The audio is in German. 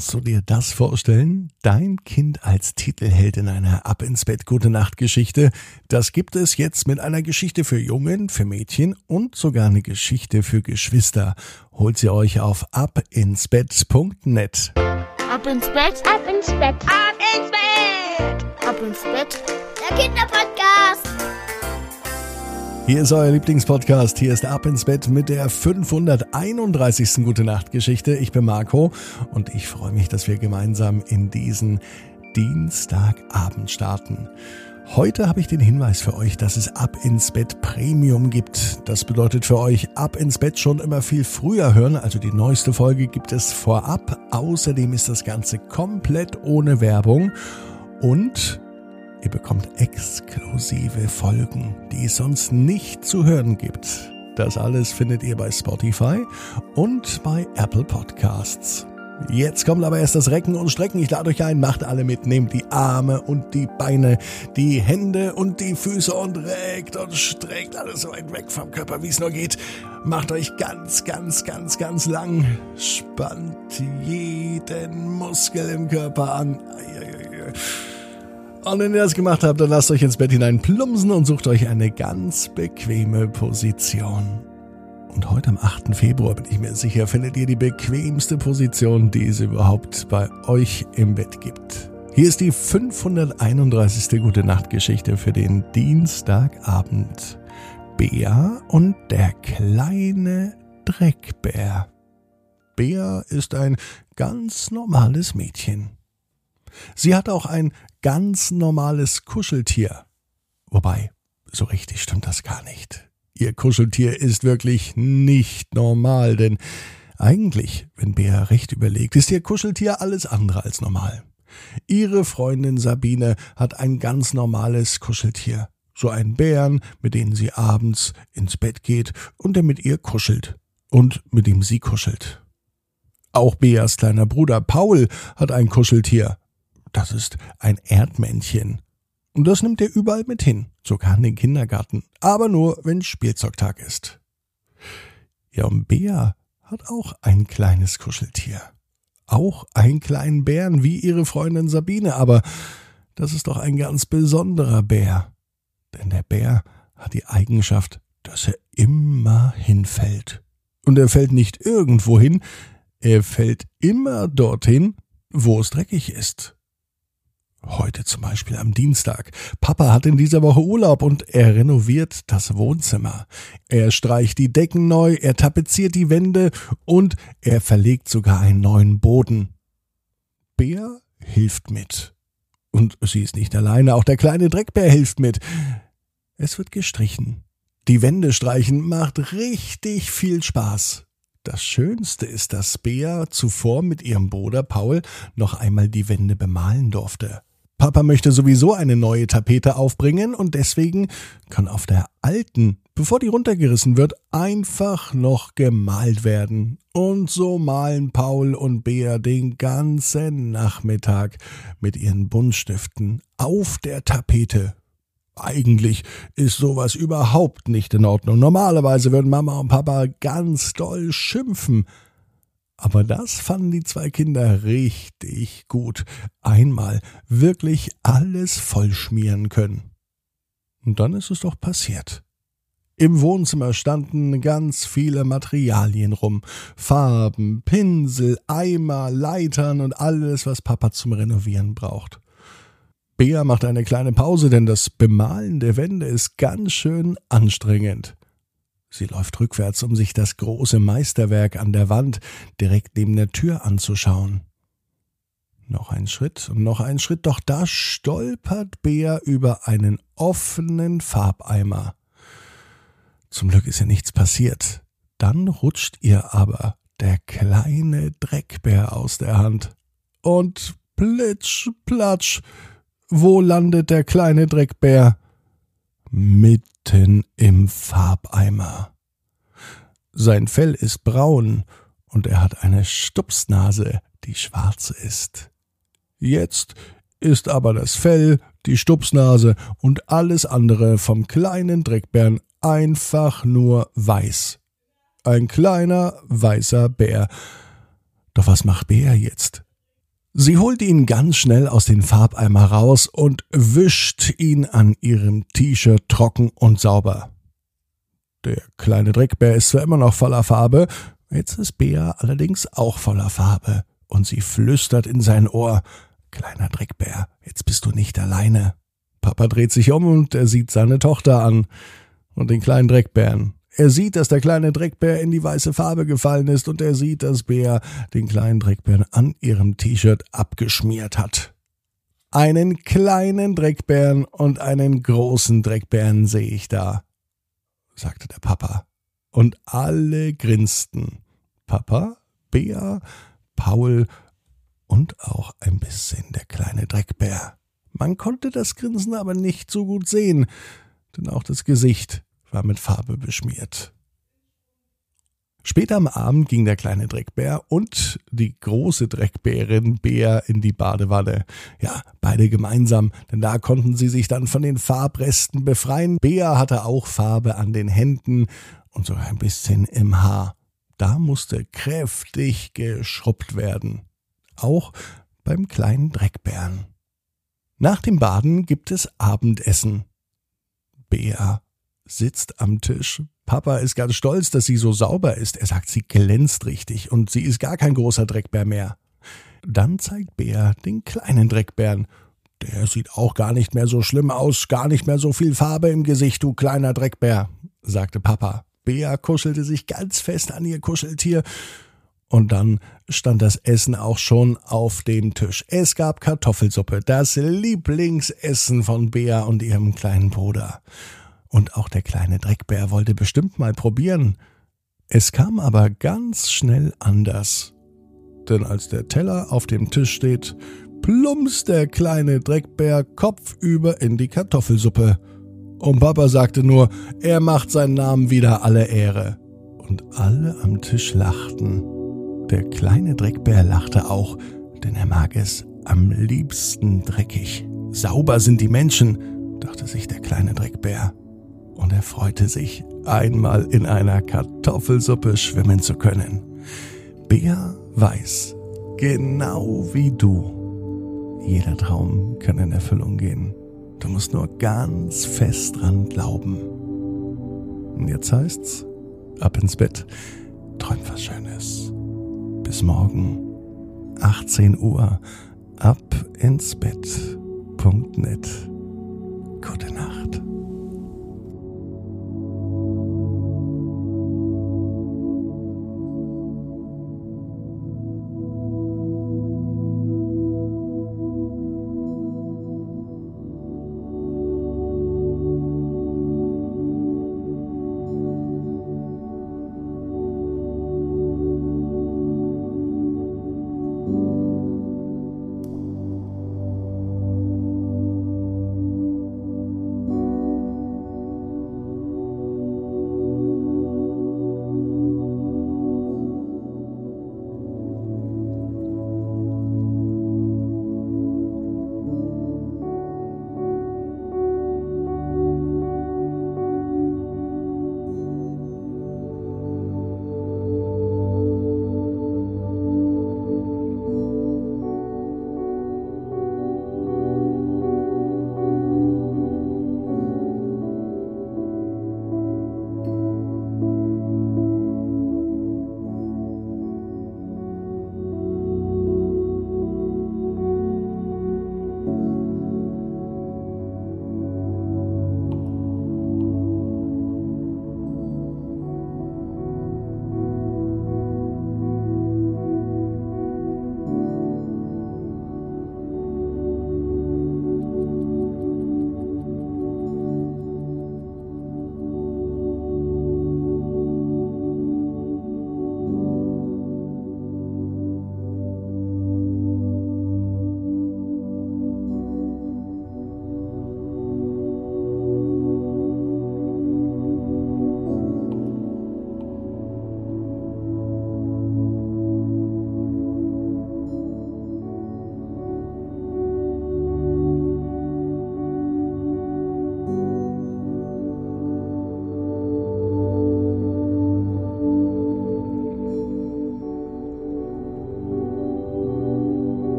Kannst du dir das vorstellen? Dein Kind als Titelheld in einer Ab ins Bett Gute Nacht Geschichte. Das gibt es jetzt mit einer Geschichte für Jungen, für Mädchen und sogar eine Geschichte für Geschwister. Holt sie euch auf abinsbett.net. Ab ins Bett, ab ins Bett, ab ins Bett, ab ins Bett. Der Kinderpodcast. Hier ist euer Lieblingspodcast. Hier ist Ab ins Bett mit der 531. Gute Nacht Geschichte. Ich bin Marco und ich freue mich, dass wir gemeinsam in diesen Dienstagabend starten. Heute habe ich den Hinweis für euch, dass es Ab ins Bett Premium gibt. Das bedeutet für euch Ab ins Bett schon immer viel früher hören. Also die neueste Folge gibt es vorab. Außerdem ist das Ganze komplett ohne Werbung. Und Ihr bekommt exklusive Folgen, die es sonst nicht zu hören gibt. Das alles findet ihr bei Spotify und bei Apple Podcasts. Jetzt kommt aber erst das Recken und Strecken. Ich lade euch ein, macht alle mit, nehmt die Arme und die Beine, die Hände und die Füße und reckt und streckt alles so weit weg vom Körper, wie es nur geht. Macht euch ganz, ganz, ganz, ganz lang. Spannt jeden Muskel im Körper an. Und wenn ihr das gemacht habt, dann lasst euch ins Bett hinein plumpsen und sucht euch eine ganz bequeme Position. Und heute am 8. Februar bin ich mir sicher, findet ihr die bequemste Position, die es überhaupt bei euch im Bett gibt. Hier ist die 531. Gute Nacht Geschichte für den Dienstagabend. Bea und der kleine Dreckbär. Bea ist ein ganz normales Mädchen. Sie hat auch ein ganz normales Kuscheltier. Wobei, so richtig stimmt das gar nicht. Ihr Kuscheltier ist wirklich nicht normal, denn eigentlich, wenn Bea recht überlegt, ist ihr Kuscheltier alles andere als normal. Ihre Freundin Sabine hat ein ganz normales Kuscheltier. So einen Bären, mit dem sie abends ins Bett geht und der mit ihr kuschelt. Und mit dem sie kuschelt. Auch Beas kleiner Bruder Paul hat ein Kuscheltier. Das ist ein Erdmännchen. Und das nimmt er überall mit hin, sogar in den Kindergarten, aber nur, wenn Spielzeugtag ist. Ja, und Bea hat auch ein kleines Kuscheltier. Auch einen kleinen Bären wie ihre Freundin Sabine, aber das ist doch ein ganz besonderer Bär. Denn der Bär hat die Eigenschaft, dass er immer hinfällt. Und er fällt nicht irgendwo hin, er fällt immer dorthin, wo es dreckig ist. Heute zum Beispiel am Dienstag. Papa hat in dieser Woche Urlaub und er renoviert das Wohnzimmer. Er streicht die Decken neu, er tapeziert die Wände und er verlegt sogar einen neuen Boden. Bär hilft mit. Und sie ist nicht alleine, auch der kleine Dreckbär hilft mit. Es wird gestrichen. Die Wände streichen macht richtig viel Spaß. Das Schönste ist, dass Bea zuvor mit ihrem Bruder Paul noch einmal die Wände bemalen durfte. Papa möchte sowieso eine neue Tapete aufbringen und deswegen kann auf der alten, bevor die runtergerissen wird, einfach noch gemalt werden. Und so malen Paul und Bea den ganzen Nachmittag mit ihren Buntstiften auf der Tapete. Eigentlich ist sowas überhaupt nicht in Ordnung. Normalerweise würden Mama und Papa ganz doll schimpfen. Aber das fanden die zwei Kinder richtig gut. Einmal wirklich alles vollschmieren können. Und dann ist es doch passiert. Im Wohnzimmer standen ganz viele Materialien rum. Farben, Pinsel, Eimer, Leitern und alles, was Papa zum Renovieren braucht. Bea macht eine kleine Pause, denn das Bemalen der Wände ist ganz schön anstrengend. Sie läuft rückwärts, um sich das große Meisterwerk an der Wand direkt neben der Tür anzuschauen. Noch ein Schritt und noch ein Schritt, doch da stolpert Bea über einen offenen Farbeimer. Zum Glück ist ihr nichts passiert. Dann rutscht ihr aber der kleine Dreckbär aus der Hand. Und plitsch, platsch, wo landet der kleine Dreckbär? Mitten im Farbeimer. Sein Fell ist braun und er hat eine Stupsnase, die schwarz ist. Jetzt ist aber das Fell, die Stupsnase und alles andere vom kleinen Dreckbären einfach nur weiß. Ein kleiner weißer Bär. Doch was macht Bär jetzt? Sie holt ihn ganz schnell aus den Farbeimer raus und wischt ihn an ihrem T-Shirt trocken und sauber. Der kleine Dreckbär ist zwar immer noch voller Farbe, jetzt ist Bea allerdings auch voller Farbe, und sie flüstert in sein Ohr Kleiner Dreckbär, jetzt bist du nicht alleine. Papa dreht sich um und er sieht seine Tochter an und den kleinen Dreckbären. Er sieht, dass der kleine Dreckbär in die weiße Farbe gefallen ist und er sieht, dass Bär den kleinen Dreckbären an ihrem T-Shirt abgeschmiert hat. Einen kleinen Dreckbären und einen großen Dreckbären sehe ich da, sagte der Papa. Und alle grinsten. Papa, Bär, Paul und auch ein bisschen der kleine Dreckbär. Man konnte das Grinsen aber nicht so gut sehen, denn auch das Gesicht war mit Farbe beschmiert. Später am Abend ging der kleine Dreckbär und die große Dreckbärin Bär in die Badewanne. Ja, beide gemeinsam, denn da konnten sie sich dann von den Farbresten befreien. Bär hatte auch Farbe an den Händen und sogar ein bisschen im Haar. Da musste kräftig geschrubbt werden. Auch beim kleinen Dreckbären. Nach dem Baden gibt es Abendessen. Bär sitzt am Tisch. Papa ist ganz stolz, dass sie so sauber ist. Er sagt, sie glänzt richtig und sie ist gar kein großer Dreckbär mehr. Dann zeigt Bär den kleinen Dreckbären. Der sieht auch gar nicht mehr so schlimm aus, gar nicht mehr so viel Farbe im Gesicht, du kleiner Dreckbär, sagte Papa. Bär kuschelte sich ganz fest an ihr Kuscheltier. Und dann stand das Essen auch schon auf dem Tisch. Es gab Kartoffelsuppe, das Lieblingsessen von Bea und ihrem kleinen Bruder. Und auch der kleine Dreckbär wollte bestimmt mal probieren. Es kam aber ganz schnell anders. Denn als der Teller auf dem Tisch steht, plumpst der kleine Dreckbär kopfüber in die Kartoffelsuppe. Und Papa sagte nur, er macht seinen Namen wieder alle Ehre. Und alle am Tisch lachten. Der kleine Dreckbär lachte auch, denn er mag es am liebsten dreckig. Sauber sind die Menschen, dachte sich der kleine Dreckbär und er freute sich, einmal in einer Kartoffelsuppe schwimmen zu können. Bär weiß, genau wie du, jeder Traum kann in Erfüllung gehen. Du musst nur ganz fest dran glauben. Und jetzt heißt's, ab ins Bett, träum was Schönes. Bis morgen, 18 Uhr, ab ins Bett.net. Gute Nacht.